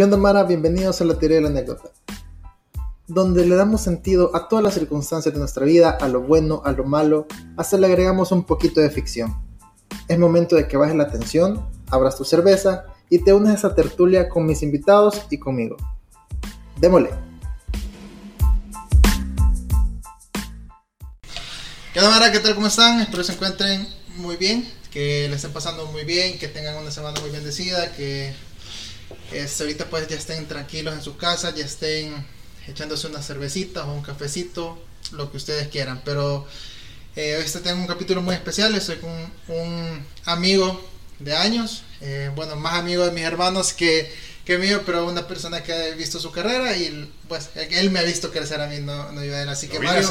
¿Qué onda, Mara? Bienvenidos a la teoría de la anécdota. donde le damos sentido a todas las circunstancias de nuestra vida, a lo bueno, a lo malo, hasta le agregamos un poquito de ficción. Es momento de que bajes la tensión, abras tu cerveza y te unes a esa tertulia con mis invitados y conmigo. Démosle. ¿Qué onda, Mara? ¿Qué tal? ¿Cómo están? Espero se encuentren muy bien, que le estén pasando muy bien, que tengan una semana muy bendecida, que este, ahorita pues ya estén tranquilos en su casa, ya estén echándose unas cervecitas o un cafecito, lo que ustedes quieran. Pero eh, hoy este tengo un capítulo muy especial, estoy con un amigo de años, eh, bueno, más amigo de mis hermanos que, que mío, pero una persona que ha visto su carrera y pues él me ha visto crecer a mí, no, no yo a él. Así que Mario,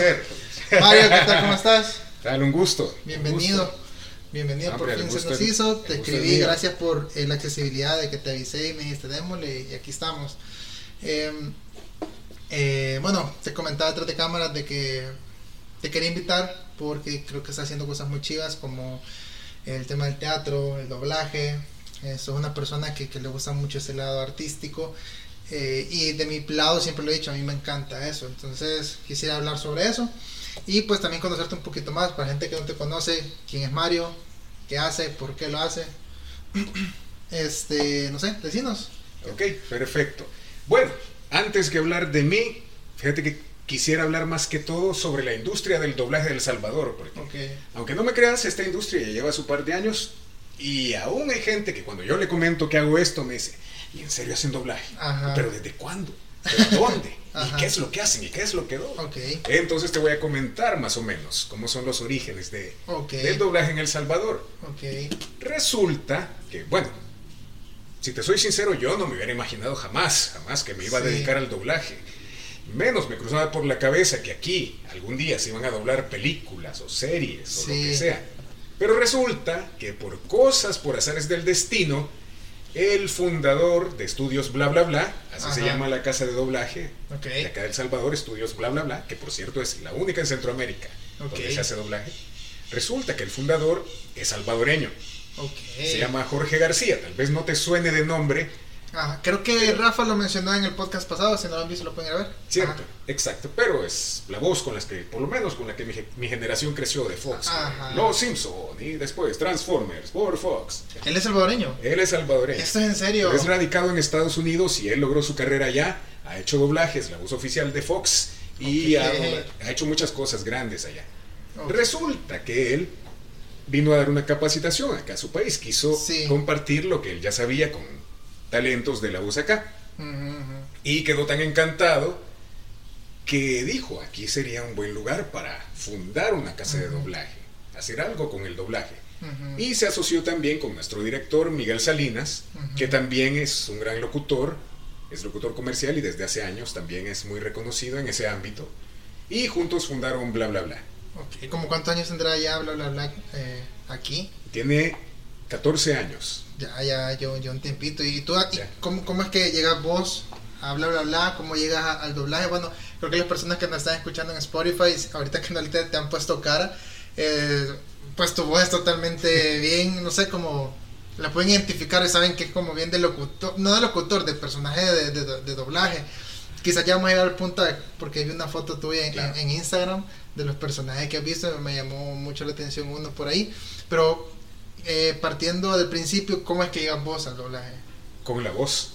Mario, ¿qué tal? ¿Cómo estás? Dale, un gusto. Bienvenido. Bienvenido, por fin se nos hizo. Te escribí, gracias por eh, la accesibilidad de que te avisé y me dijiste démosle y aquí estamos. Eh, eh, bueno, te comentaba detrás de cámaras de que te quería invitar porque creo que está haciendo cosas muy chivas como el tema del teatro, el doblaje. Eh, sos una persona que, que, le gusta mucho ese lado artístico. Eh, y de mi lado siempre lo he dicho, a mí me encanta eso. Entonces quisiera hablar sobre eso. Y pues también conocerte un poquito más, para gente que no te conoce, quién es Mario, qué hace, por qué lo hace. Este, no sé, decinos. Ok, perfecto. Bueno, antes que hablar de mí, fíjate que quisiera hablar más que todo sobre la industria del doblaje del Salvador. Porque, Aunque no me creas, esta industria ya lleva su par de años y aún hay gente que cuando yo le comento que hago esto me dice, ¿y en serio hacen doblaje? ¿Pero desde cuándo? ¿Pero dónde? ¿Y qué es lo que hacen? ¿Y qué es lo que doblan? Entonces te voy a comentar más o menos cómo son los orígenes de, del doblaje en El Salvador. Resulta que, bueno, si te soy sincero, yo no me hubiera imaginado jamás, jamás que me iba a dedicar al doblaje. Menos me cruzaba por la cabeza que aquí algún día se iban a doblar películas o series o lo que sea. Pero resulta que por cosas, por azares del destino, el fundador de Estudios Bla Bla Bla, así se llama la casa de doblaje de acá del Salvador, Estudios Bla Bla Bla, que por cierto es la única en Centroamérica donde se hace doblaje, resulta que el fundador es salvadoreño. Se llama Jorge García, tal vez no te suene de nombre. Ah, creo que Rafa lo mencionó en el podcast pasado, si no lo han visto lo pueden ver. Cierto, exacto, pero es la voz con la que, por lo menos con la que mi, generación creció de Fox. Los Simpson y después Transformers por Fox. ¿Él es salvadoreño? Él es salvadoreño. ¿Esto es en serio? Es radicado en Estados Unidos y él logró su carrera allá, ha hecho doblajes, la voz oficial de Fox y ha, hecho muchas cosas grandes allá. Resulta que él vino a dar una capacitación acá a su país, quiso compartir lo que él ya sabía con talentos de la voz acá. Y quedó tan encantado que dijo, aquí sería un buen lugar para fundar una casa de doblaje, hacer algo con el doblaje. Y se asoció también con nuestro director Miguel Salinas, que también es un gran locutor, es locutor comercial y desde hace años también es muy reconocido en ese ámbito. Y juntos fundaron Bla Bla Bla. Ok, ¿cómo cuántos años tendrá ya bla bla bla eh, aquí? Tiene 14 años. Ya, ya, yo, yo un tiempito. ¿Y tú, cómo, cómo, es que llegas vos a bla bla bla? ¿Cómo llegas al doblaje? Bueno, creo que las personas que nos están escuchando en Spotify, ahorita que no te, han puesto cara, eh, pues tu voz es totalmente bien, no sé, cómo la pueden identificar y saben que es como bien de locutor, no de locutor, de personaje de, de, de doblaje. Quizás ya vamos a llegar al punto de, porque vi una foto tuya en, Instagram de los personajes que has visto, me llamó mucho la atención uno por ahí, pero eh, partiendo del principio, ¿cómo es que llegas vos al doblaje? Con la voz,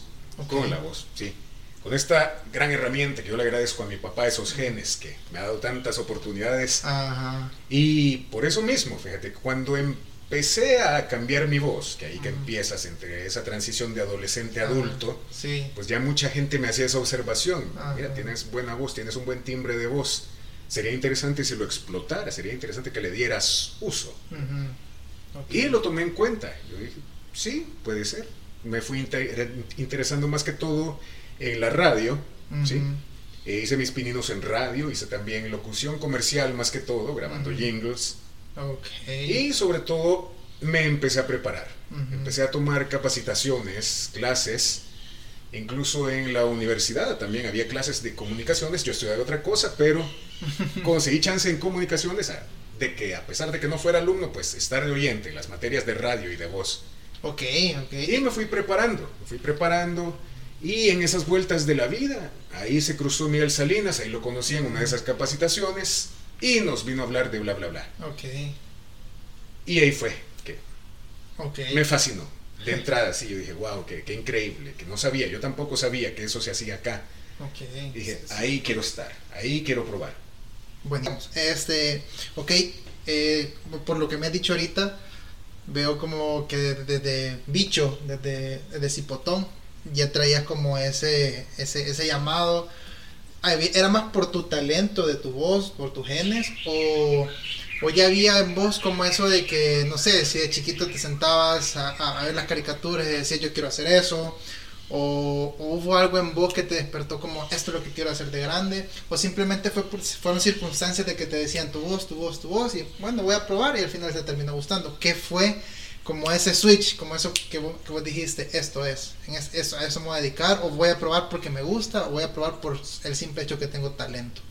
con la voz, sí. Con esta gran herramienta que yo le agradezco a mi papá, esos genes que me ha dado tantas oportunidades. Ajá. Y por eso mismo, fíjate, cuando empecé a cambiar mi voz, que ahí que empiezas entre esa transición de adolescente a adulto, sí. pues ya mucha gente me hacía esa observación. Mira, tienes buena voz, tienes un buen timbre de voz sería interesante si lo explotara, sería interesante que le dieras uso. Y lo tomé en cuenta. Yo dije, sí, puede ser. Me fui interesando más que todo en la radio, ¿sí? E hice mis pininos en radio, hice también locución comercial más que todo, grabando jingles. Y sobre todo me empecé a preparar. Empecé a tomar capacitaciones, clases, incluso en la universidad también había clases de comunicaciones. Yo estudiaba otra cosa, pero conseguí chance en comunicaciones de que a pesar de que no fuera alumno, pues estar de oyente en las materias de radio y de voz. Ok, ok. Y me fui preparando, me fui preparando. Y en esas vueltas de la vida, ahí se cruzó Miguel Salinas, ahí lo conocí en una de esas capacitaciones y nos vino a hablar de bla, bla, bla. Ok. Y ahí fue que me fascinó. De entrada, sí, yo dije, wow, qué, qué, increíble, que no sabía, yo tampoco sabía que eso se hacía acá. Okay. dije, ahí quiero estar, ahí quiero probar. Bueno, este, ok, eh, por lo que me has dicho ahorita, veo como que desde, bicho, desde, desde Cipotón, ya traías como ese, ese, ese llamado. ¿Era más por tu talento de tu voz, por tus genes? ¿O, o ya había en vos como eso de que, no sé, si de chiquito te sentabas a, a ver las caricaturas y decías yo quiero hacer eso? O, hubo algo en vos que te despertó como esto es lo que quiero hacer de grande o simplemente fue fueron circunstancias de que te decían tu voz, tu voz, tu voz y bueno voy a probar y al final se terminó gustando. ¿Qué fue como ese switch, como eso que vos, que vos dijiste, esto es, en eso, a eso me voy a dedicar, o voy a probar porque me gusta, o voy a probar por el simple hecho que tengo talento.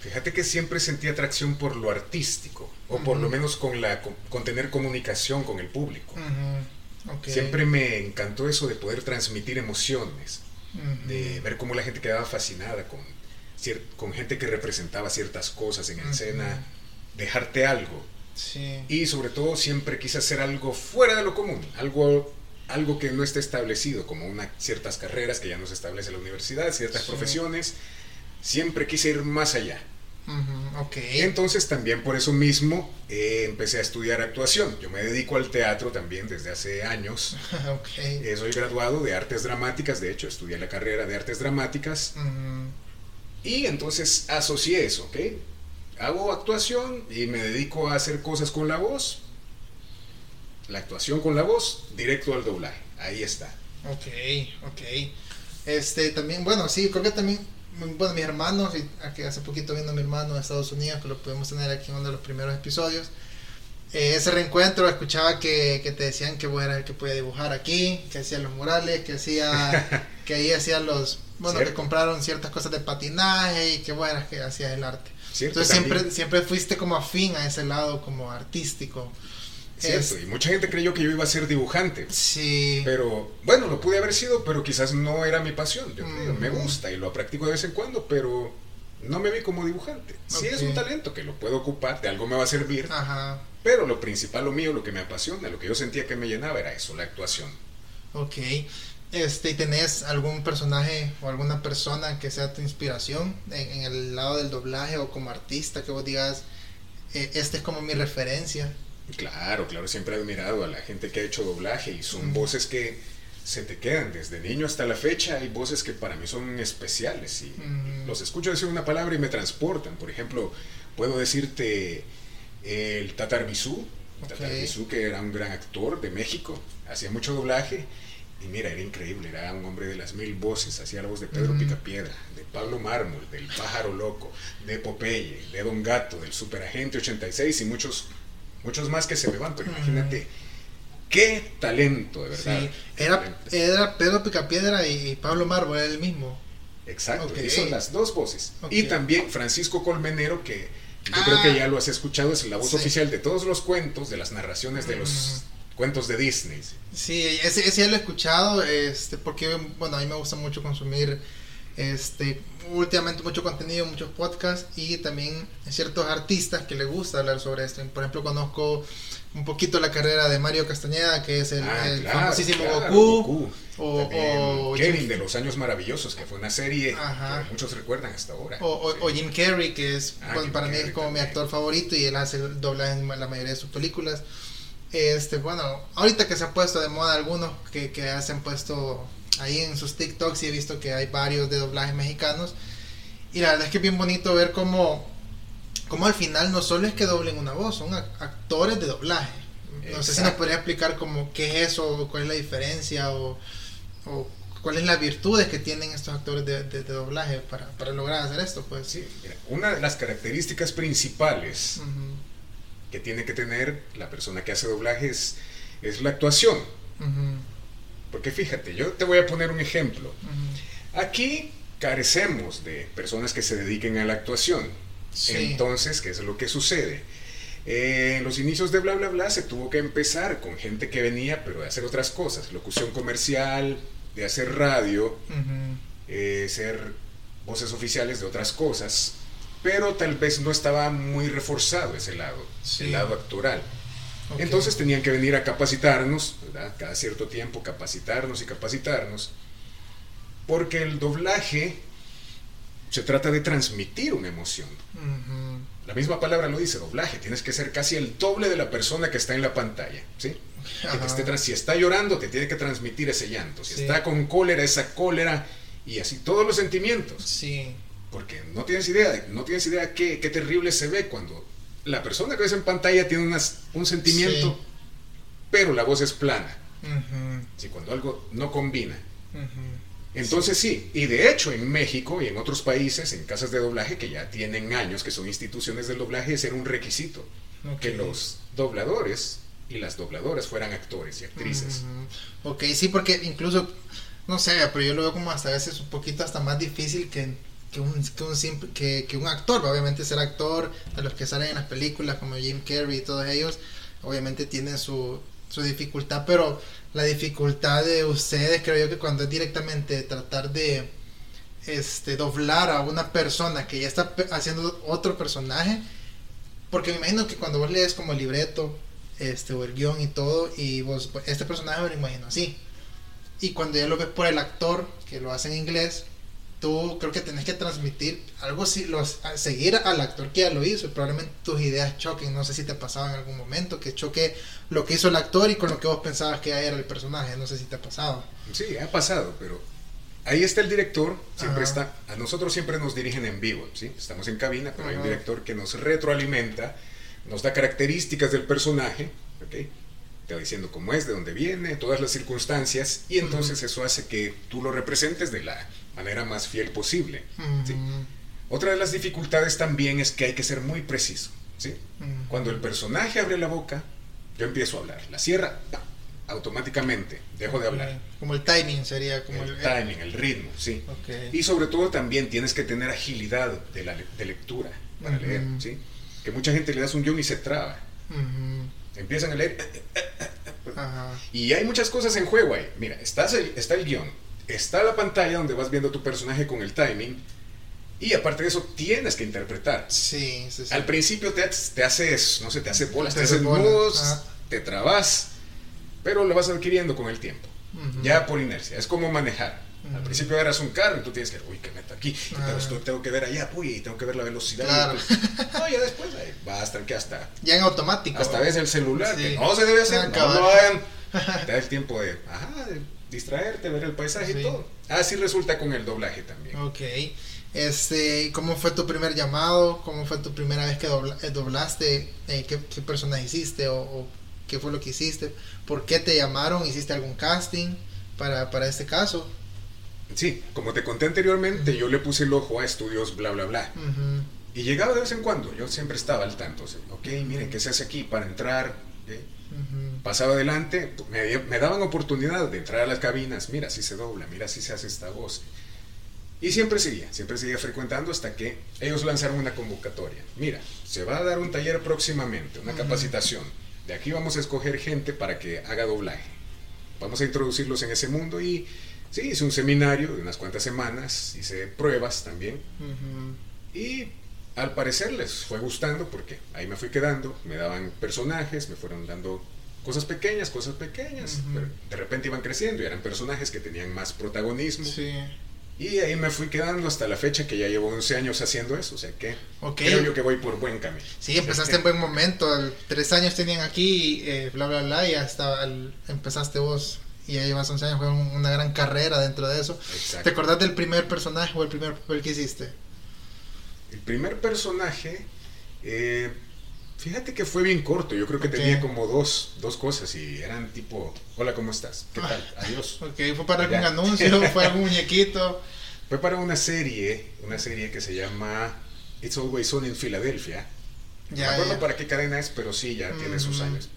Fíjate que siempre sentí atracción por lo artístico, o por lo menos con, la, con, tener comunicación con el público. Siempre me encantó eso de poder transmitir emociones, de ver cómo la gente quedaba fascinada con, con gente que representaba ciertas cosas en escena, dejarte algo. Y sobre todo siempre quise hacer algo fuera de lo común, algo, algo que no esté establecido, como una, ciertas carreras que ya no se establece en la universidad, ciertas profesiones. Siempre quise ir más allá. Entonces también por eso mismo eh, empecé a estudiar actuación. Yo me dedico al teatro también desde hace años. Eh, soy graduado de artes dramáticas, de hecho estudié la carrera de artes dramáticas. Y entonces asocié eso, ¿ok? hago actuación y me dedico a hacer cosas con la voz. La actuación con la voz, directo al doblaje. Ahí está. Ok, ok. Este, también, bueno, sí, creo que también, bueno, mis hermanos, y hace poquito viendo a mi hermano de Estados Unidos, que lo pudimos tener aquí en uno de los primeros episodios. Eh, ese reencuentro escuchaba que, que, te decían que vos eras el que podía dibujar aquí, que hacía los murales, que hacía, que ahí hacía los, bueno, que compraron ciertas cosas de patinaje y que bueno, que hacías el arte. Entonces siempre, siempre fuiste como afín a ese lado como artístico. Cierto, y mucha gente creyó que yo iba a ser dibujante. Sí. Pero bueno, lo pude haber sido, pero quizás no era mi pasión. Yo me gusta y lo practico de vez en cuando, pero no me vi como dibujante. Sí es un talento que lo puedo ocupar, de algo me va a servir. Ajá. Pero lo principal, lo mío, lo que me apasiona, lo que yo sentía que me llenaba era eso, la actuación. Ok. Este, ¿Tenés algún personaje o alguna persona que sea tu inspiración en, el lado del doblaje o como artista que vos digas, eh, este es como mi referencia? Claro, claro, siempre he admirado a la gente que ha hecho doblaje y son voces que se te quedan desde niño hasta la fecha. Hay voces que para mí son especiales y los escucho decir una palabra y me transportan. Por ejemplo, puedo decirte el Tatar Bisú, Tatar Bisú que era un gran actor de México, hacía mucho doblaje. Y mira, era increíble, era un hombre de las mil voces, hacía la voz de Pedro Picapiedra, de Pablo Mármol, del Pájaro Loco, de Popeye, de Don Gato, del Superagente 86 y muchos, muchos más que se me van, pero imagínate, qué talento, de verdad. Era, era Pedro Picapiedra y Pablo Mármol, era el mismo. Exacto, son las dos voces. Y también Francisco Colmenero, que yo creo que ah. ya lo has escuchado, es la voz oficial de todos los cuentos, de las narraciones de los cuentos de Disney. Sí, ese, ese ya lo he escuchado, este, porque bueno, a mí me gusta mucho consumir este últimamente mucho contenido, muchos podcasts y también ciertos artistas que les gusta hablar sobre esto. Por ejemplo, conozco un poquito la carrera de Mario Castañeda, que es el, ah, famosísimo Goku. O, Kevin de los años maravillosos, que fue una serie que muchos recuerdan hasta ahora. O, Jim Carrey, que es ah, para mí es como mi actor favorito y él hace el doblaje en la mayoría de sus películas. Este, bueno, ahorita que se ha puesto de moda algunos que, que se han puesto ahí en sus TikToks y he visto que hay varios de doblajes mexicanos. Y la verdad es que es bien bonito ver cómo como al final no solo es que doblen una voz, son actores de doblaje. No sé si nos podría explicar como qué es eso, cuál es la diferencia o, o cuáles las virtudes que tienen estos actores de, de, doblaje para, para, lograr hacer esto. Pues sí, una de las características principales que tiene que tener la persona que hace doblaje es, la actuación. Porque fíjate, yo te voy a poner un ejemplo. Aquí carecemos de personas que se dediquen a la actuación. Entonces, ¿qué es lo que sucede? Eh, en los inicios de bla bla bla se tuvo que empezar con gente que venía, pero de hacer otras cosas, locución comercial, de hacer radio, eh, ser voces oficiales de otras cosas, pero tal vez no estaba muy reforzado ese lado, el lado actoral. Entonces tenían que venir a capacitarnos, cada cierto tiempo capacitarnos y capacitarnos, porque el doblaje se trata de transmitir una emoción. La misma palabra lo dice, doblaje. Tienes que ser casi el doble de la persona que está en la pantalla. ¿sí? si está llorando, te tiene que transmitir ese llanto. Si está con cólera, esa cólera. Y así, todos los sentimientos. Sí. Porque no tienes idea, no tienes idea qué, qué terrible se ve cuando la persona que ves en pantalla tiene un sentimiento, pero la voz es plana. Si cuando algo no combina. Entonces sí. y de hecho en México y en otros países, en casas de doblaje que ya tienen años, que son instituciones del doblaje, es un requisito que los dobladores y las dobladoras fueran actores y actrices. Ok, sí, porque incluso, no sé, pero yo lo veo como hasta a veces un poquito hasta más difícil que, que un, que un, que, que un actor, obviamente ser actor, de los que salen en las películas como Jim Carrey y todos ellos, obviamente tienen su, su dificultad, pero la dificultad de ustedes creo yo que cuando es directamente tratar de este doblar a una persona que ya está haciendo otro personaje porque me imagino que cuando vos lees como el libreto este o el guion y todo y vos pues, este personaje me lo imagino así. Y cuando ya lo ves por el actor que lo hace en inglés tú creo que tenés que transmitir algo si los seguir al actor que ya lo hizo probablemente tus ideas choquen. No sé si te pasaba en algún momento que choque lo que hizo el actor y con lo que vos pensabas que era el personaje. No sé si te ha pasado. Sí ha pasado pero ahí está el director siempre está a nosotros siempre nos dirigen en vivo sí estamos en cabina pero hay un director que nos retroalimenta nos da características del personaje ¿ok? te va diciendo cómo es, de dónde viene, todas las circunstancias, y entonces eso hace que tú lo representes de la manera más fiel posible. Otra de las dificultades también es que hay que ser muy preciso. ¿sí? Cuando el personaje abre la boca, yo empiezo a hablar. La cierra, automáticamente, dejo de hablar. Como el timing sería como el, timing, el ritmo, sí. Y sobre todo también tienes que tener agilidad de, la, de lectura para leer, ¿sí? Que mucha gente le das un guion y se traba empiezan a leer. Y hay muchas cosas en juego ahí. Mira, está el, está el guion, está la pantalla donde vas viendo tu personaje con el timing. Y aparte de eso, tienes que interpretar. Sí, sí, Al principio te, te, haces, no sé, te hace bolas, te, haces nudos, te trabas, pero lo vas adquiriendo con el tiempo. Ya por inercia. Es como manejar. Al principio eras un carro y tú tienes que, uy, que meta aquí, pero esto tengo que ver allá, uy, tengo que ver la velocidad. Claro. No, ya después va a estar que hasta. Ya en automático. Hasta ves el celular, que no se debe hacer, no lo hagan. Te da el tiempo de, ajá, de distraerte, ver el paisaje y todo. Así resulta con el doblaje también. Ok. Este, ¿Cómo fue tu primer llamado? ¿Cómo fue tu primera vez que eh, doblaste? Eh, ¿qué, ¿qué, persona hiciste o, o, qué fue lo que hiciste? ¿Por qué te llamaron? ¿Hiciste algún casting para, para este caso? Sí, como te conté anteriormente, yo le puse el ojo a estudios bla, bla, bla. Y llegaba de vez en cuando, yo siempre estaba al tanto. ok, miren, ¿qué se hace aquí para entrar? Pasaba adelante, me, me, daban oportunidad de entrar a las cabinas, mira si se dobla, mira si se hace esta voz. Y siempre seguía, siempre seguía frecuentando hasta que ellos lanzaron una convocatoria. Mira, se va a dar un taller próximamente, una capacitación. De aquí vamos a escoger gente para que haga doblaje. Vamos a introducirlos en ese mundo y Sí, hice un seminario de unas cuantas semanas, hice pruebas también. Y al parecer les fue gustando porque ahí me fui quedando, me daban personajes, me fueron dando cosas pequeñas, cosas pequeñas, pero de repente iban creciendo y eran personajes que tenían más protagonismo. Sí. Y ahí me fui quedando hasta la fecha que ya llevo 11 años haciendo eso, o sea que creo yo que voy por buen camino. Sí, empezaste en buen momento, tres años tenían aquí, eh, bla, bla, bla, y hasta empezaste vos y ya llevas 11 años, fue una gran carrera dentro de eso. ¿Te acordás del primer personaje o el primer papel que hiciste? El primer personaje Eh, fíjate que fue bien corto, yo creo que tenía como dos, dos cosas y eran tipo, hola, ¿cómo estás? ¿Qué tal? Ah, Adiós. Ok, fue para algún anuncio, fue algún muñequito. Fue para una serie, una serie que se llama It's Always On in Philadelphia. Ya, no me acuerdo para qué cadena es, pero sí, ya tiene sus años.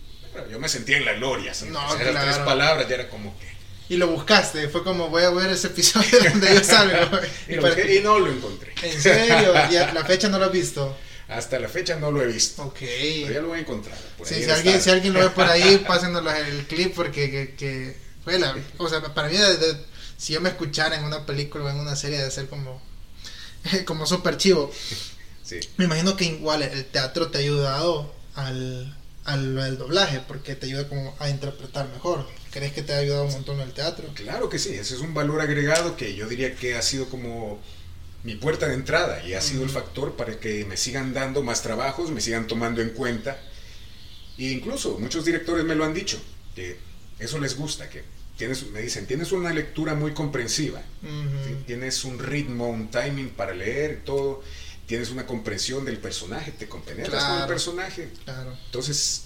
yo me sentía en la gloria, No, Eran tres palabras, ya era como que... Y lo buscaste, fue como voy a ver ese episodio donde yo salgo. y, y, no lo encontré. ¿En serio? ¿Y la fecha no lo has visto? Hasta la fecha no lo he visto. Ok. Pero ya lo voy a encontrar. sí, si, alguien, si alguien lo ve por ahí, pásenos el clip porque que, que fue la... O sea, para mí, si yo me escuchara en una película o en una serie, de ser como, como súper chivo. Sí. Me imagino que igual el teatro te ha ayudado al, al, doblaje porque te ayuda como a interpretar mejor. ¿Crees que te ha ayudado un montón el teatro? Claro que sí, ese es un valor agregado que yo diría que ha sido como mi puerta de entrada y ha sido el factor para que me sigan dando más trabajos, me sigan tomando en cuenta. E incluso muchos directores me lo han dicho, que eso les gusta, que tienes, me dicen, tienes una lectura muy comprensiva, tienes un ritmo, un timing para leer, todo, tienes una comprensión del personaje, te compenetras con el personaje. Claro. Entonces,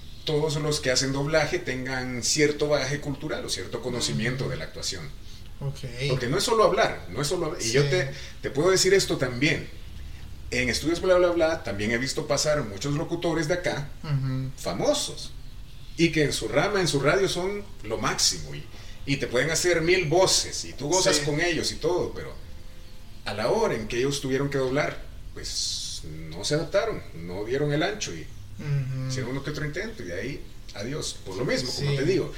todos los que hacen doblaje tengan cierto bagaje cultural o cierto conocimiento de la actuación. Okay. Porque no es solo hablar, no es solo Y yo te, te puedo decir esto también. En estudios bla bla bla también he visto pasar muchos locutores de acá, famosos, y que en su rama, en su radio son lo máximo, y, y te pueden hacer mil voces, y tú gozas con ellos y todo, pero a la hora en que ellos tuvieron que doblar, pues no se adaptaron, no dieron el ancho, y Hicieron uno que otro intento y de ahí, adiós. Por lo mismo, como te digo,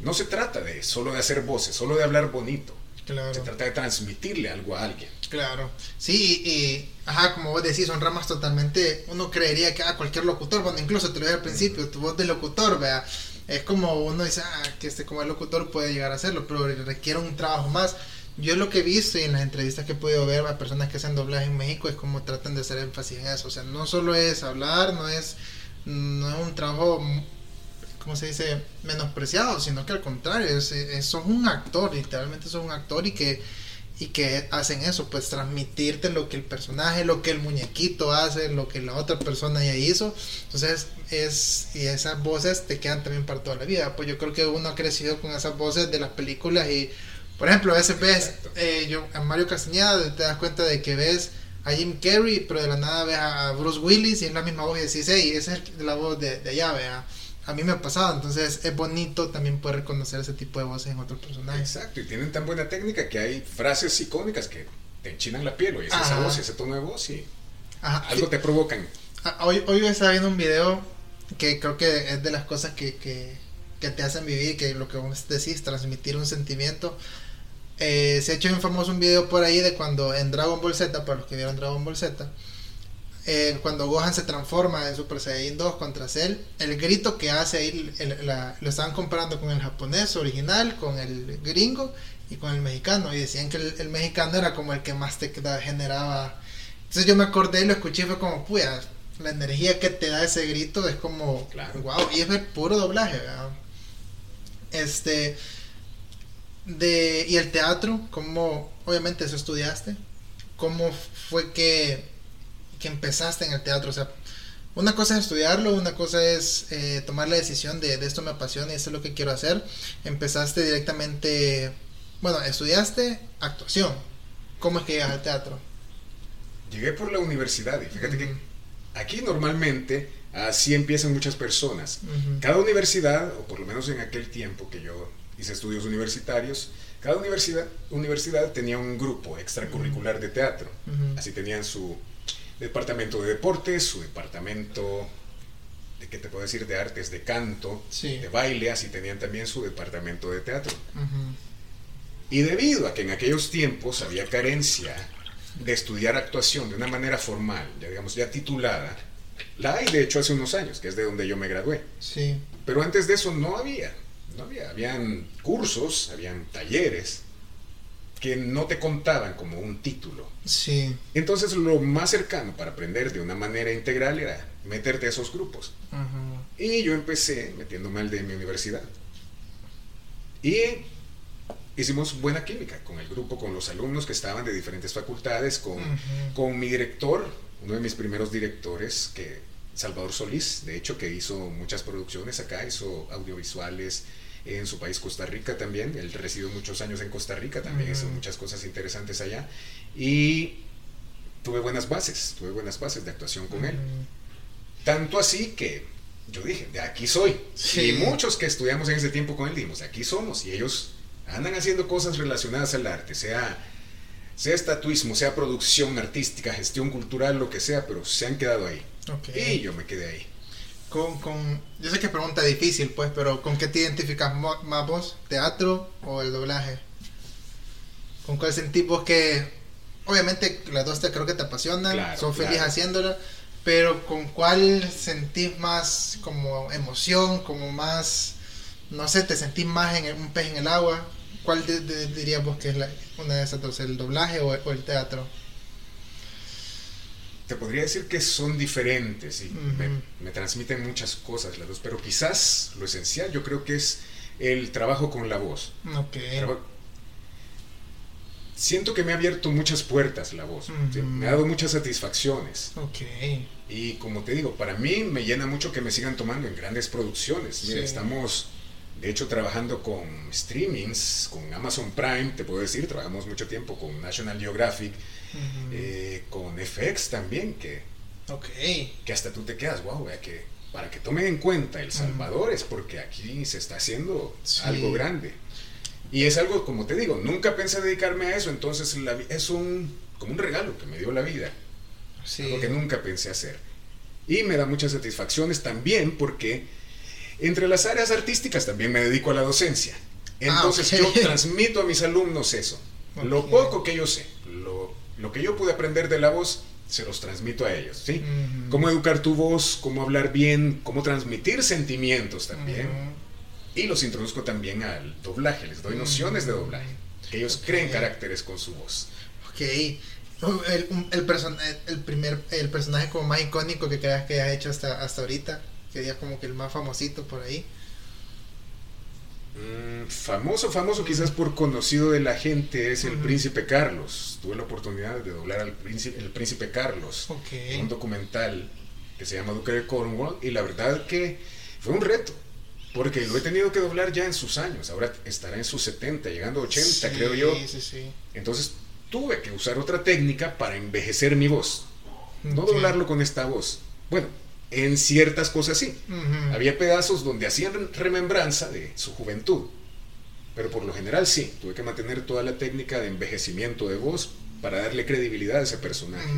no se trata de solo de hacer voces, solo de hablar bonito. Se trata de transmitirle algo a alguien. Claro. Sí, y, ajá, como vos decís, son ramas totalmente. Uno creería que a ah, cualquier locutor, bueno, incluso te lo dije al principio, tu voz de locutor, vea. Es como uno dice, ah, que este como el locutor puede llegar a hacerlo, pero requiere un trabajo más. Yo lo que he visto y en las entrevistas que he podido ver a personas que hacen doblaje en México es como tratan de hacer énfasis en eso. O sea, no solo es hablar, no es no es un trabajo, ¿cómo se dice?, menospreciado, sino que al contrario, es, son un actor, literalmente son un actor y que, y que hacen eso, pues transmitirte lo que el personaje, lo que el muñequito hace, lo que la otra persona ya hizo. Entonces, es, y esas voces te quedan también para toda la vida. Pues yo creo que uno ha crecido con esas voces de las películas y, por ejemplo, a veces ves, eh, yo, a Mario Castañeda te das cuenta de que ves a Jim Carrey, pero de la nada ves a Bruce Willis y es la misma voz y decís, hey, esa es la voz de, de allá, vea. A mí me ha pasado, entonces es bonito también poder reconocer ese tipo de voces en otros personajes. Exacto, y tienen tan buena técnica que hay frases icónicas que te enchinan la piel, o esa voz, ese tono de voz y algo te provocan. Ah, hoy, hoy estaba viendo un video que creo que es de las cosas que, que, que te hacen vivir, que lo que vos decís, transmitir un sentimiento. Eh, se ha hecho famoso un video por ahí de cuando en Dragon Ball Z, para los que vieron Dragon Ball Z, eh, cuando Gohan se transforma en Super Saiyan 2 contra Cell, el grito que hace ahí, lo estaban comparando con el japonés original, con el gringo y con el mexicano, y decían que el, mexicano era como el que más te generaba. Entonces yo me acordé y lo escuché y fue como, puya, la energía que te da ese grito es como, wow, y es el puro doblaje, Este de, y el teatro, ¿cómo, obviamente eso estudiaste? ¿Cómo fue que, que empezaste en el teatro? O sea, una cosa es estudiarlo, una cosa es eh, tomar la decisión de, de, esto me apasiona y esto es lo que quiero hacer. Empezaste directamente, bueno, estudiaste actuación. ¿Cómo es que llegas al teatro? Llegué por la universidad y fíjate que aquí normalmente así empiezan muchas personas. Cada universidad, o por lo menos en aquel tiempo que yo hice estudios universitarios, cada universidad, universidad tenía un grupo extracurricular de teatro. Así tenían su departamento de deportes, su departamento de qué te puedo decir de artes de canto, de baile, así tenían también su departamento de teatro. Y debido a que en aquellos tiempos había carencia de estudiar actuación de una manera formal, ya digamos, ya titulada, la hay de hecho hace unos años, que es de donde yo me gradué. Sí. Pero antes de eso no había, no había, habían cursos, habían talleres que no te contaban como un título. Sí. Entonces lo más cercano para aprender de una manera integral era meterte a esos grupos. Y yo empecé metiéndome al de mi universidad. Y hicimos buena química con el grupo, con los alumnos que estaban de diferentes facultades, con, con mi director, uno de mis primeros directores, que Salvador Solís, de hecho, que hizo muchas producciones acá, hizo audiovisuales en su país Costa Rica también, él residió muchos años en Costa Rica, también hizo muchas cosas interesantes allá, y tuve buenas bases, tuve buenas bases de actuación con él. Tanto así que yo dije, de aquí soy. Y muchos que estudiamos en ese tiempo con él dijimos, de aquí somos, y ellos andan haciendo cosas relacionadas al arte, sea, sea estatuismo, sea producción artística, gestión cultural, lo que sea, pero se han quedado ahí. Y yo me quedé ahí. Con, con, yo sé que es pregunta difícil, pues, pero ¿con qué te identificas más vos? ¿Teatro o el doblaje? ¿Con cuál sentís vos que, obviamente, las dos te creo que te apasionan, son feliz haciéndolo, pero ¿con cuál sentís más como emoción, como más, no sé, te sentís más en un pez en el agua? ¿Cuál dirías vos que es una de esas dos, el doblaje o el teatro? Te podría decir que son diferentes y me, transmiten muchas cosas las dos, pero quizás lo esencial yo creo que es el trabajo con la voz. Siento que me ha abierto muchas puertas la voz, me ha dado muchas satisfacciones. Y como te digo, para mí me llena mucho que me sigan tomando en grandes producciones. Mira, estamos de hecho trabajando con streamings, con Amazon Prime, te puedo decir, trabajamos mucho tiempo con National Geographic eh, con FX también, que, que hasta tú te quedas, wow, que para que tomen en cuenta El Salvador es porque aquí se está haciendo algo grande. Y es algo, como te digo, nunca pensé dedicarme a eso, entonces es un, como un regalo que me dio la vida. Sí. Algo que nunca pensé hacer. Y me da muchas satisfacciones también porque entre las áreas artísticas también me dedico a la docencia. Ah, entonces yo transmito a mis alumnos eso. Lo poco que yo sé, lo lo que yo pude aprender de la voz, se los transmito a ellos, ¿sí? Cómo educar tu voz, cómo hablar bien, cómo transmitir sentimientos también. Y los introduzco también al doblaje, les doy nociones de doblaje, que ellos creen caracteres con su voz. Ok. El, el, el, primer, el personaje como más icónico que creas que hayas hecho hasta, hasta ahorita, digas como que el más famosito por ahí. Mm, famoso, famoso quizás por conocido de la gente es el príncipe Carlos. Tuve la oportunidad de doblar al príncipe, el príncipe Carlos, un documental que se llama Duque de Cornwall y la verdad que fue un reto, porque lo he tenido que doblar ya en sus años, ahora estará en sus 70, llegando a 80 creo yo. Entonces tuve que usar otra técnica para envejecer mi voz, no doblarlo con esta voz. Bueno, en ciertas cosas sí. Había pedazos donde hacían remembranza de su juventud, pero por lo general sí, tuve que mantener toda la técnica de envejecimiento de voz para darle credibilidad a ese personaje.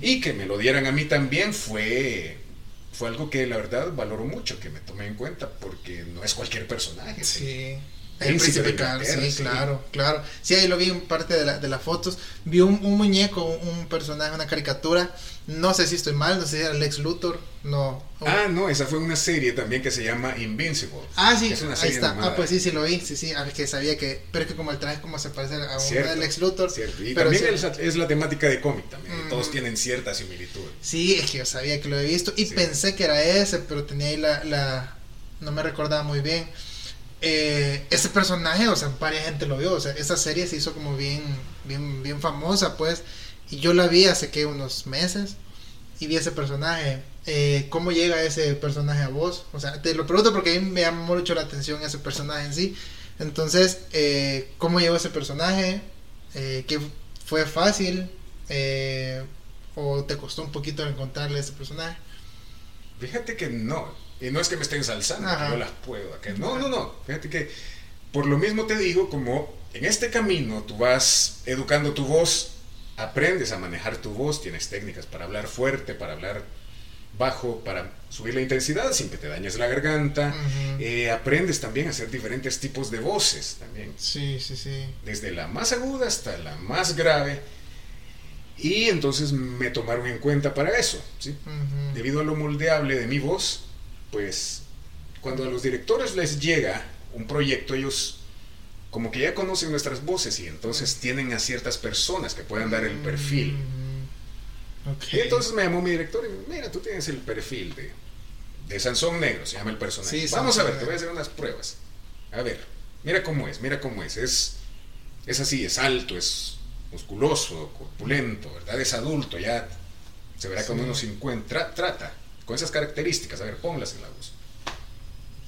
Y que me lo dieran a mí también fue, fue algo que la verdad valoro mucho, que me tomé en cuenta, porque no es cualquier personaje. Sí. El príncipe Carlos, sí, claro, claro. Sí, ahí lo vi en parte de, la, de las fotos. Vi un, un, muñeco, un personaje, una caricatura. No sé si estoy mal, no sé si era Lex Luthor. No. Ah, no, esa fue una serie también que se llama Invincible. Ah, sí, ahí está. Ah, pues sí, sí lo vi. Sí, sí, a que sabía que. Pero es que como el traje como se parece a un de Lex Luthor. Cierto. Y también es, la temática de cómic también. Todos mm. tienen cierta similitud. Sí, es que yo sabía que lo he visto. Y pensé que era ese, pero tenía ahí la. la no me recordaba muy bien eh, ese personaje, o sea, varias gente lo vio, o sea, esa serie se hizo como bien, bien, bien famosa, pues, y yo la vi hace que unos meses y vi ese personaje. Eh, ¿Cómo llega ese personaje a vos? O sea, te lo pregunto porque a mí me llama mucho la atención ese personaje en sí. Entonces, eh, ¿cómo llegó ese personaje? Eh, ¿Qué fue fácil? ¿O te costó un poquito encontrarle ese personaje? Fíjate que no. Y no es que me estén ensalzando, que yo las puedo. no, no, no. Fíjate que por lo mismo te digo, como en este camino tú vas educando tu voz, aprendes a manejar tu voz, tienes técnicas para hablar fuerte, para hablar bajo para subir la intensidad sin que te dañes la garganta. Eh, aprendes también a hacer diferentes tipos de voces también. Sí, sí, sí. Desde la más aguda hasta la más grave. Y entonces me tomaron en cuenta para eso. ¿sí? Debido a lo moldeable de mi voz, pues cuando a los directores les llega un proyecto, ellos como que ya conocen nuestras voces y entonces tienen a ciertas personas que puedan dar el perfil. Y entonces me llamó mi director y me dijo, mira, tú tienes el perfil de, de Sansón Negro, se llama el personaje. Vamos a ver, te voy a hacer unas pruebas. A ver, mira cómo es, mira cómo es. Es, es así, es alto, es musculoso, corpulento, ¿verdad? Es adulto, ya se verá como unos 50. trata con esas características, a ver, ponlas en la voz.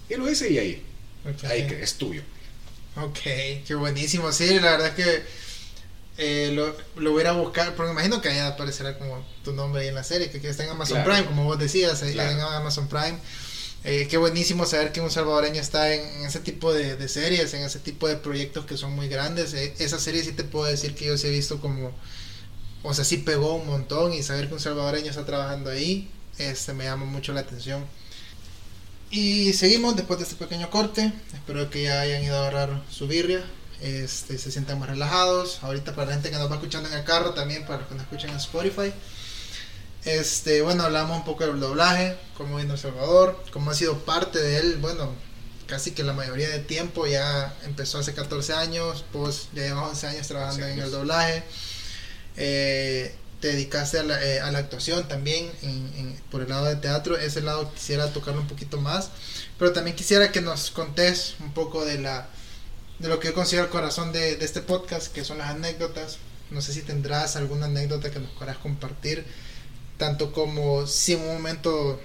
Y lo hice y ahí, ahí que es tuyo. Ok, qué buenísimo. Sí, la verdad que eh, lo, lo, voy a buscar, porque me imagino que ahí aparecerá como tu nombre ahí en la serie, que, está en Amazon Prime, como vos decías, ahí en Amazon Prime. Eh, qué buenísimo saber que un salvadoreño está en, ese tipo de, series, en ese tipo de proyectos que son muy grandes. Eh, esa serie sí te puedo decir que yo sí he visto como, o sea, sí pegó un montón y saber que un salvadoreño está trabajando ahí, este me llama mucho la atención. Y seguimos después de este pequeño corte. Espero que ya hayan ido a agarrar su birria este, se sientan más relajados. Ahorita para la gente que nos va escuchando en el carro, también para los que nos escuchan en Spotify. Este, bueno, hablamos un poco del doblaje, cómo vino El Salvador, cómo ha sido parte de él, bueno, casi que la mayoría de tiempo ya empezó hace 14 años, pues ya llevamos 11 años trabajando en el doblaje. Eh, te dedicaste a la, eh, a la actuación también por el lado de teatro, ese lado quisiera tocarlo un poquito más, pero también quisiera que nos contés un poco de la de lo que yo considero el corazón de, este podcast, que son las anécdotas. No sé si tendrás alguna anécdota que nos quieras compartir, tanto como si en un momento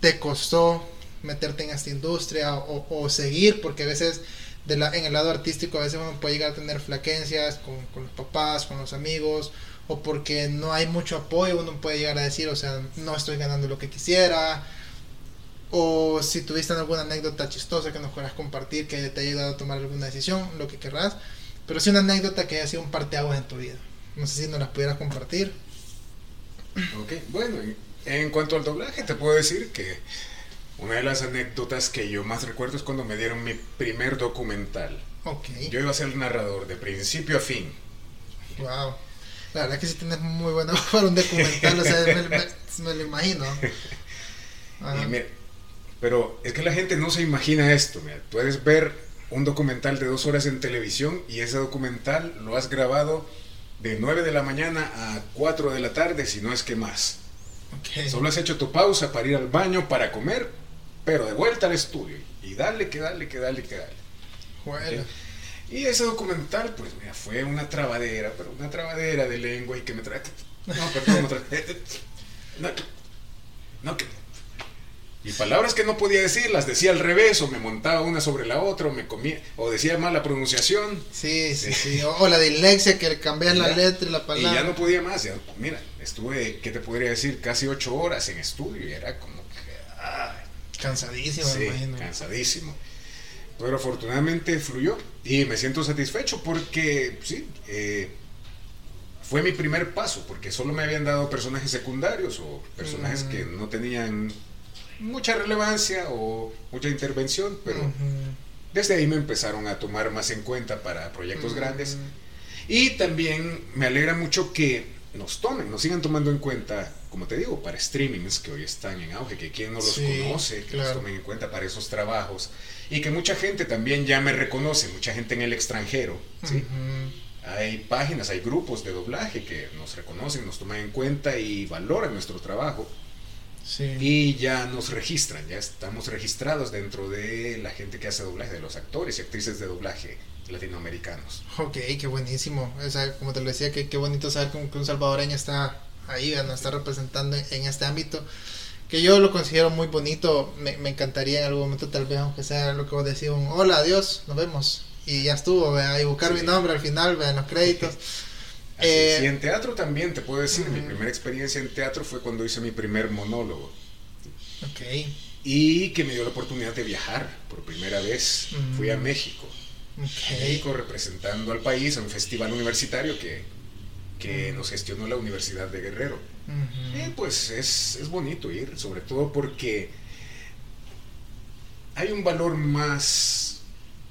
te costó meterte en esta industria o, seguir, porque a veces de la, en el lado artístico a veces uno puede llegar a tener flaquencias con, con, los papás, con los amigos, o porque no hay mucho apoyo, uno puede llegar a decir, o sea, no estoy ganando lo que quisiera, o si tuviste alguna anécdota chistosa que nos quieras compartir que te haya ayudado a tomar alguna decisión, lo que querrás, pero si una anécdota que haya sido un parteaguas en tu vida. No sé si nos las pudieras compartir. Ok, bueno, en cuanto al doblaje, te puedo decir que una de las anécdotas que yo más recuerdo es cuando me dieron mi primer documental. Ok. Yo iba a ser el narrador de principio a fin. Wow. La verdad que sí tienes muy bueno para un documental, o sea, me, lo imagino. Y pero es que la gente no se imagina esto. Mira. Puedes ver un documental de dos horas en televisión y ese documental lo has grabado de 9 de la mañana a 4 de la tarde, si no es que más. Solo has hecho tu pausa para ir al baño, para comer, pero de vuelta al estudio. Y dale, que dale, que dale, que dale. Y ese documental, pues mira, fue una trabadera, pero una trabadera de lengua y que me trae... No, perdón, no, no, no, que y palabras que no podía decir, las decía al revés, o me montaba una sobre la otra, o me comía, o decía mal la pronunciación. Sí, sí, sí. O, la dislexia, que cambias la letra y la palabra. Y ya no podía más. Ya, mira, estuve, ¿qué te podría decir? Casi ocho horas en estudio y era como que. cansadísimo, sí, imagino. Cansadísimo. Pero afortunadamente fluyó y me siento satisfecho porque, sí, eh, fue mi primer paso, porque solo me habían dado personajes secundarios o personajes que no tenían mucha relevancia o mucha intervención, pero desde ahí me empezaron a tomar más en cuenta para proyectos grandes. Y también me alegra mucho que nos tomen, nos sigan tomando en cuenta, como te digo, para streamings que hoy están en auge, que quien no los conoce, que los tomen en cuenta para esos trabajos. Y que mucha gente también ya me reconoce, mucha gente en el extranjero. Hay páginas, hay grupos de doblaje que nos reconocen, nos toman en cuenta y valoran nuestro trabajo. Y ya nos registran, ya estamos registrados dentro de la gente que hace doblaje, de los actores y actrices de doblaje latinoamericanos. Ok, qué buenísimo. O como te lo decía, qué, qué bonito saber que un, salvadoreño está ahí, nos está representando en, este ámbito. Que yo lo considero muy bonito. Me, encantaría en algún momento, tal vez, aunque sea lo que vos decís, un hola, adiós, nos vemos. Y ya estuvo, y buscar mi nombre al final, vean los créditos. Eh, y en teatro también, te puedo decir, mi primera experiencia en teatro fue cuando hice mi primer monólogo. Ok. Y que me dio la oportunidad de viajar por primera vez. Fui a México. Okay. México representando al país a un festival universitario que que nos gestionó la Universidad de Guerrero. Y pues es, es bonito ir, sobre todo porque hay un valor más,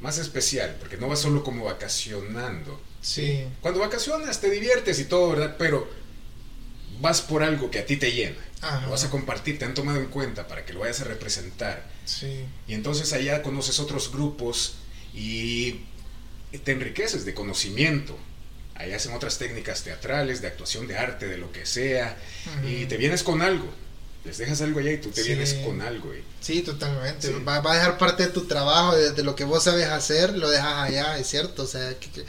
más especial, porque no vas solo como vacacionando. Sí. Cuando vacacionas te diviertes y todo, ¿verdad? Pero vas por algo que a ti te llena. Lo vas a compartir, te han tomado en cuenta para que lo vayas a representar. Sí. Y entonces allá conoces otros grupos y te enriqueces de conocimiento. Ahí hacen otras técnicas teatrales, de actuación de arte, de lo que sea. Y te vienes con algo. Les dejas algo allá y tú te vienes con algo. Sí, totalmente. Va, a dejar parte de tu trabajo, de, lo que vos sabes hacer, lo dejas allá, es cierto. O sea, que,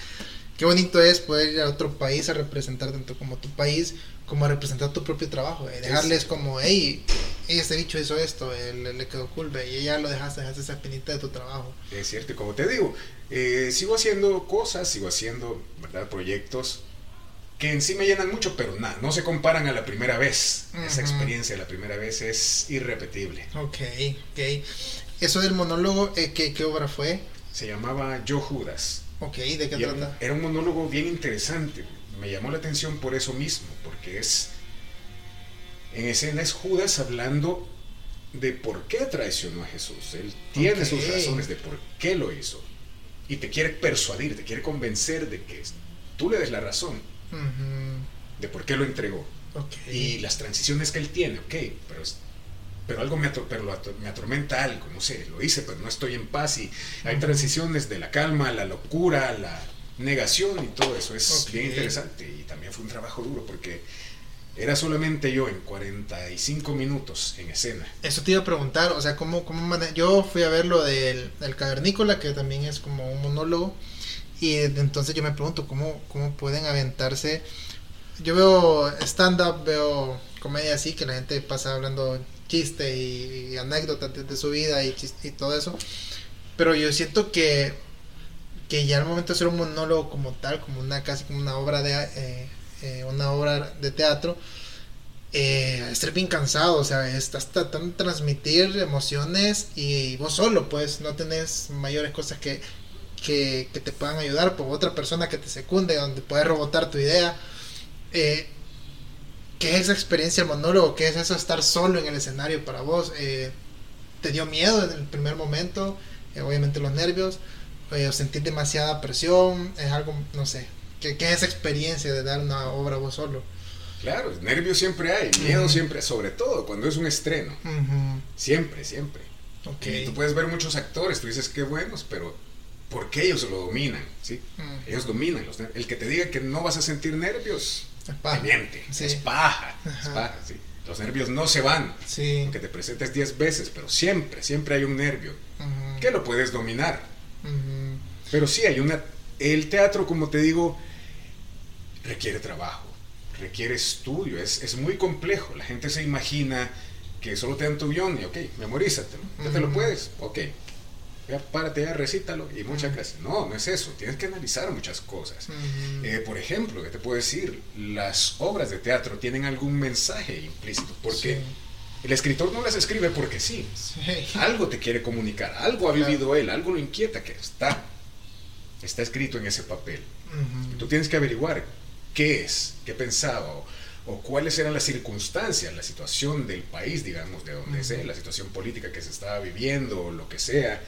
qué bonito es poder ir a otro país a representar tanto como tu país como a representar tu propio trabajo, eh, dejarles como, hey, este bicho hizo esto, le, quedó cool, y ya lo dejaste, dejaste esa espinita de tu trabajo. Es cierto, y como te digo, eh, sigo haciendo cosas, sigo haciendo, ¿verdad?, proyectos que en sí me llenan mucho, pero nada, no se comparan a la primera vez. Esa experiencia de la primera vez es irrepetible. Ok, ok. Eso del monólogo, eh, ¿qué, ¿qué, obra fue? Se llamaba Yo Judas. Ok, ¿de qué trata? era un monólogo bien interesante me llamó la atención por eso mismo, porque es, en escena es Judas hablando de por qué traicionó a Jesús. Él tiene sus razones de por qué lo hizo. Y te quiere persuadir, te quiere convencer de que tú le des la razón de por qué lo entregó. Y las transiciones que él tiene, ok, pero, pero algo me, me atormenta algo, no sé, lo hice, pero no estoy en paz. Y hay transiciones de la calma a la locura, a la negación y todo eso. Es bien interesante y también fue un trabajo duro porque era solamente yo en 45 minutos en escena. Eso te iba a preguntar, o sea, ¿cómo, cómo yo fui a ver lo del, del cavernícola, que también es como un monólogo, y entonces yo me pregunto, ¿cómo, cómo pueden aventarse? Yo veo stand-up, veo comedia así, que la gente pasa hablando chiste y, anécdotas de, su vida y, y todo eso, pero yo siento que que ya al momento de hacer un monólogo como tal, como una casi como una obra de eh, eh, una obra de teatro, eh, estar bien cansado, o sea, estás tratando de transmitir emociones y vos solo, pues no tenés mayores cosas que, que, te puedan ayudar por otra persona que te secunde, donde puedes rebotar tu idea. Eh, ¿Qué es esa experiencia el monólogo? ¿Qué es eso estar solo en el escenario para vos? ¿Te dio miedo en el primer momento? obviamente los nervios o sentir demasiada presión, es algo, no sé, ¿qué, es esa experiencia de dar una obra vos solo? Claro, nervios siempre hay, miedo siempre, sobre todo cuando es un estreno. Siempre, siempre. Okay. tú puedes ver muchos actores, tú dices qué buenos, pero ¿por qué ellos lo dominan? ¿sí? Ellos dominan los El que te diga que no vas a sentir nervios, Miente, es paja. Es paja ¿sí? Los nervios no se van. Sí. Aunque te presentes 10 veces, pero siempre, siempre hay un nervio. Que lo puedes dominar. Pero sí, hay una... El teatro, como te digo, requiere trabajo, requiere estudio, es, es muy complejo. La gente se imagina que solo te dan tu guion y, ok, memorízatelo. ¿Ya te lo puedes? Ok. Ya párate, ya recítalo y muchas gracias. No, no es eso. Tienes que analizar muchas cosas. Eh, por ejemplo, ¿qué te puedo decir? Las obras de teatro tienen algún mensaje implícito. Porque el escritor no las escribe porque sí. Algo te quiere comunicar, algo ha vivido él, algo lo inquieta que está. Está escrito en ese papel. y tú tienes que averiguar qué es, qué pensaba o, cuáles eran las circunstancias, la situación del país, digamos, de donde sea, la situación política que se estaba viviendo o lo que sea.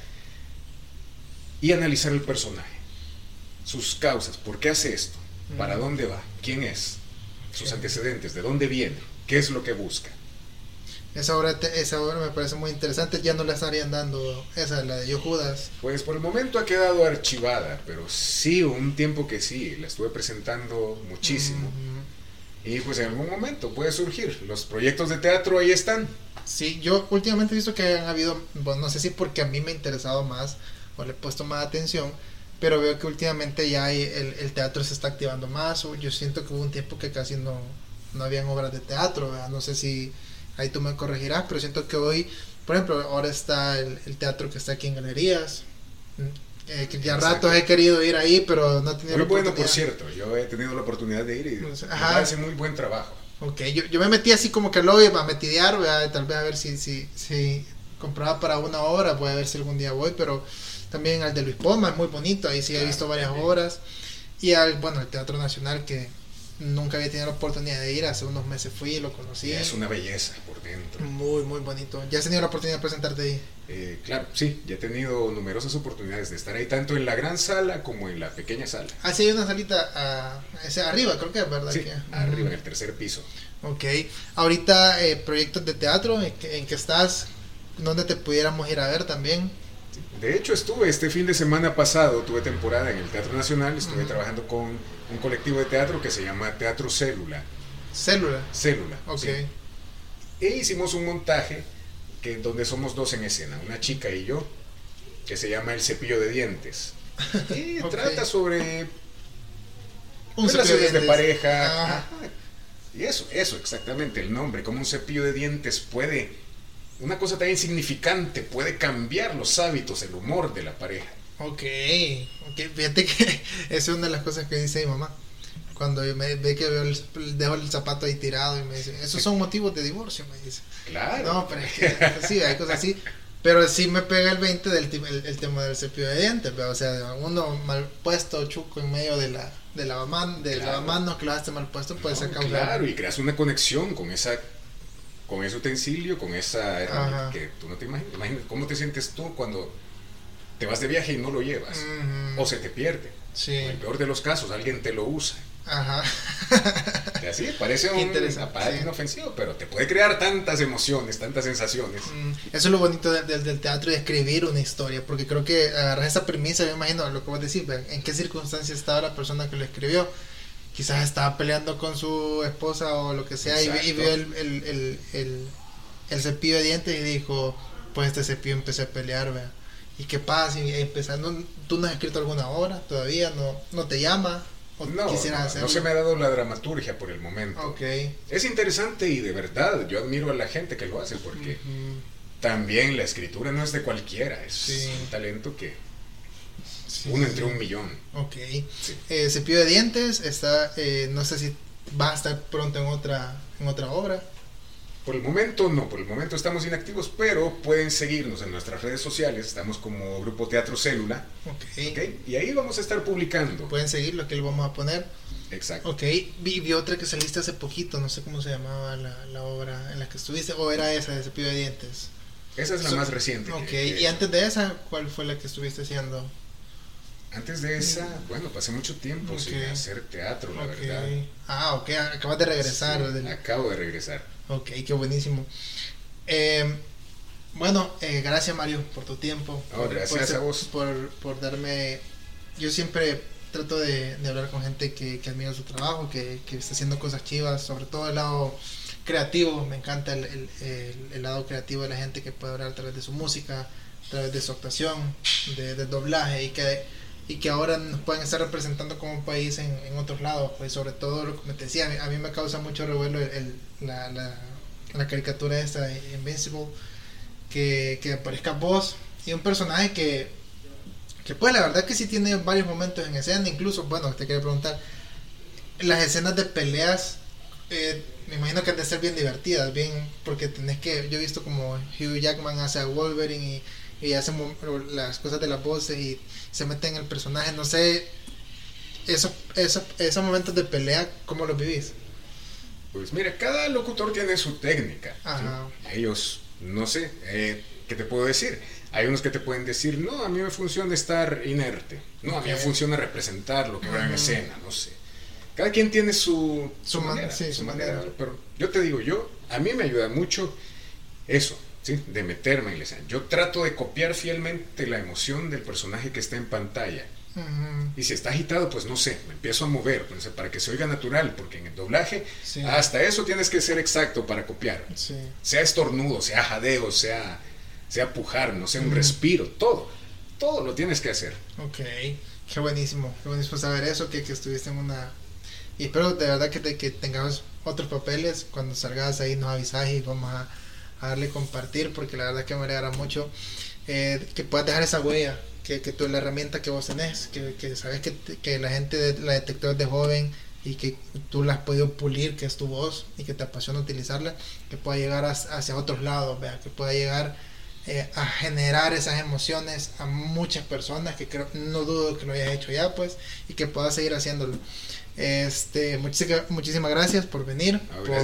Y analizar el personaje, sus causas, por qué hace esto, para dónde va, quién es, sus antecedentes, de dónde viene, qué es lo que busca. Esa obra, esa obra me parece muy interesante. Ya no la estarían dando, esa, la de Yo Judas. Pues por el momento ha quedado archivada, pero sí, un tiempo que sí, la estuve presentando muchísimo. Y pues en algún momento puede surgir. Los proyectos de teatro ahí están. Sí, yo últimamente he visto que han habido, bueno, no sé si porque a mí me ha interesado más o le he puesto más atención, pero veo que últimamente ya el, el, teatro se está activando más. Yo siento que hubo un tiempo que casi no, no habían obras de teatro, no sé si ahí tú me corregirás, pero siento que hoy, por ejemplo, ahora está el, teatro que está aquí en Galerías. Eh, que ya rato he querido ir ahí, pero no he tenido muy bueno, por cierto, yo he tenido la oportunidad de ir y hace muy buen trabajo. Ok, yo, yo me metí así como que lo iba a metidear, tal vez a ver si, si, si compraba para una hora, voy a ver si algún día voy, pero también al de Luis Poma es muy bonito, ahí sí he visto varias obras, y al, bueno, el Teatro Nacional que nunca había tenido la oportunidad de ir, hace unos meses fui y lo conocí. Es una belleza por dentro. Muy, muy bonito. ¿Ya has tenido la oportunidad de presentarte ahí? Eh, claro, sí, ya he tenido numerosas oportunidades de estar ahí, tanto en la gran sala como en la pequeña sala. Ah, sí, hay una salita ah, arriba, creo que es verdad. Sí, arriba, en el tercer piso. Ok. Ahorita, eh, proyectos de teatro, ¿en que, ¿en que estás? ¿Dónde te pudiéramos ir a ver también? De hecho, estuve este fin de semana pasado, tuve temporada en el Teatro Nacional, estuve trabajando con un colectivo de teatro que se llama Teatro Célula. Célula. Célula. Ok. E hicimos un montaje que donde somos dos en escena, una chica y yo, que se llama El cepillo de dientes. Y trata sobre un relaciones de, de pareja. Y eso, eso, exactamente, el nombre, como un cepillo de dientes puede una cosa tan insignificante puede cambiar los hábitos, el humor de la pareja. Ok, fíjate que esa es una de las cosas que dice mi mamá. Cuando me ve que veo el, dejo el zapato ahí tirado y me dice, esos son motivos de divorcio, me dice. Claro. No, pero es que, sí, hay cosas así. Pero sí me pega el 20 del el, tema del cepillo de dientes, o sea, uno mal puesto, chuco en medio de la de la mamá, de la mano que lo mal puesto puede ser causal. Claro, y creas una conexión con esa con ese utensilio, con esa herramienta que tú no te imaginas. ¿Cómo te sientes tú cuando te vas de viaje y no lo llevas? O se te pierde. Sí. En el peor de los casos, alguien te lo usa. Ajá. así parece un aparato inofensivo, pero te puede crear tantas emociones, tantas sensaciones. Mm, eso es lo bonito del teatro y escribir una historia, porque creo que agarrar esa premisa, me imagino lo que vos decís, en qué circunstancias estaba la persona que lo escribió quizás estaba peleando con su esposa o lo que sea y, vio el, el, el, el, cepillo de dientes y dijo, pues este cepillo empecé a pelear, ¿vea? ¿Y qué pasa? Y empezando, ¿tú no has escrito alguna obra todavía? ¿No, no te llama? ¿O no, quisieras no, no, se me ha dado la dramaturgia por el momento. Okay. Es interesante y de verdad, yo admiro a la gente que lo hace porque también la escritura no es de cualquiera, es un talento que uno entre un millón. Ok. Eh, cepillo de dientes está, eh, no sé si va a estar pronto en otra, en otra obra. Por el momento no, por el momento estamos inactivos, pero pueden seguirnos en nuestras redes sociales, estamos como Grupo Teatro Célula. Ok. okay y ahí vamos a estar publicando. Pueden seguirlo, que lo vamos a poner. Exacto. Ok, vi, vi, otra que saliste hace poquito, no sé cómo se llamaba la, la, obra en la que estuviste, o era esa de Cepillo de Dientes. Esa es la más reciente. Ok, y antes de esa, ¿cuál fue la que estuviste haciendo? Antes de esa, bueno, pasé mucho tiempo sin hacer teatro, la verdad. Ah, ok, acabas de regresar. Acabo de regresar. Ok, qué buenísimo. Eh, bueno, eh, gracias Mario por tu tiempo. gracias a vos. Por, darme... Yo siempre trato de, hablar con gente que, que, admira su trabajo, que, que, está haciendo cosas chivas, sobre todo el lado creativo. Me encanta el, el, el, lado creativo de la gente que puede hablar a través de su música, a través de su actuación, de, de doblaje y que y que ahora nos pueden estar representando como país en, en otros lados, pues sobre todo lo que me decía, a mí, me causa mucho revuelo el, la, la, la, caricatura esta de Invincible, que, que aparezca vos y un personaje que, que pues la verdad que sí tiene varios momentos en escena, incluso, bueno, te quería preguntar, las escenas de peleas, eh, me imagino que han de ser bien divertidas, bien, porque tenés que, yo he visto como Hugh Jackman hace a Wolverine y, y hace las cosas de las voces y se mete en el personaje. No sé, eso, eso, esos momentos de pelea, ¿cómo los vivís? Pues mira, cada locutor tiene su técnica. Ellos, no sé, eh, ¿qué te puedo decir? Hay unos que te pueden decir, no, a mí me funciona estar inerte. No, a mí me funciona representar lo que va en escena, no sé. Cada quien tiene su, su, manera, su manera. Pero yo te digo, yo, a mí me ayuda mucho eso, ¿sí? de meterme en la escena. Yo trato de copiar fielmente la emoción del personaje que está en pantalla. Y si está agitado, pues no sé, me empiezo a mover pues, para que se oiga natural, porque en el doblaje hasta eso tienes que ser exacto para copiar. Sea estornudo, sea jadeo, sea, sea pujar, no sea un respiro, todo. Todo lo tienes que hacer. Ok, qué buenísimo, qué buenísimo saber eso, que, que estuviste en una... Y espero de verdad que, te, que tengamos otros papeles, cuando salgas ahí nos avisas y vamos a a darle compartir porque la verdad que me alegra mucho eh, que puedas dejar esa huella que, que tú la herramienta que vos tenés que, que sabes que, que, la gente la detectó de joven y que tú la has podido pulir que es tu voz y que te apasiona utilizarla que pueda llegar hacia otros lados vea que pueda llegar eh, a generar esas emociones a muchas personas que creo, no dudo que lo hayas hecho ya, pues, y que puedas seguir haciéndolo. Este, muchísimas, gracias por venir,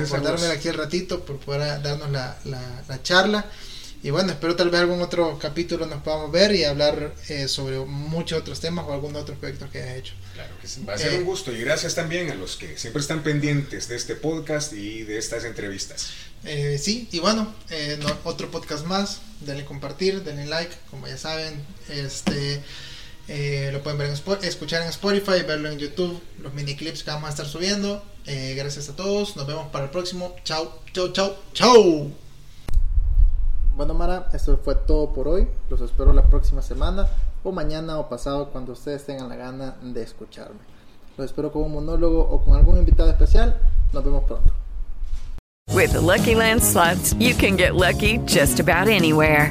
por, darme aquí el ratito, por poder darnos la, la, charla. Y bueno, espero tal vez algún otro capítulo nos podamos ver y hablar eh, sobre muchos otros temas o algún otro proyecto que haya hecho. Claro que sí. Va a ser un gusto y gracias también a los que siempre están pendientes de este podcast y de estas entrevistas. Eh, sí, y bueno, eh, otro podcast más. Denle compartir, denle like, como ya saben. Este eh, lo pueden ver en escuchar en Spotify, verlo en YouTube, los mini clips que vamos a estar subiendo. gracias a todos. Nos vemos para el próximo. Chao, chao, chao, chao. Bueno, Mara, eso fue todo por hoy. Los espero la próxima semana, o mañana o pasado, cuando ustedes tengan la gana de escucharme. Los espero con un monólogo o con algún invitado especial. Nos vemos pronto. With the Lucky Land slots, you can get lucky just about anywhere.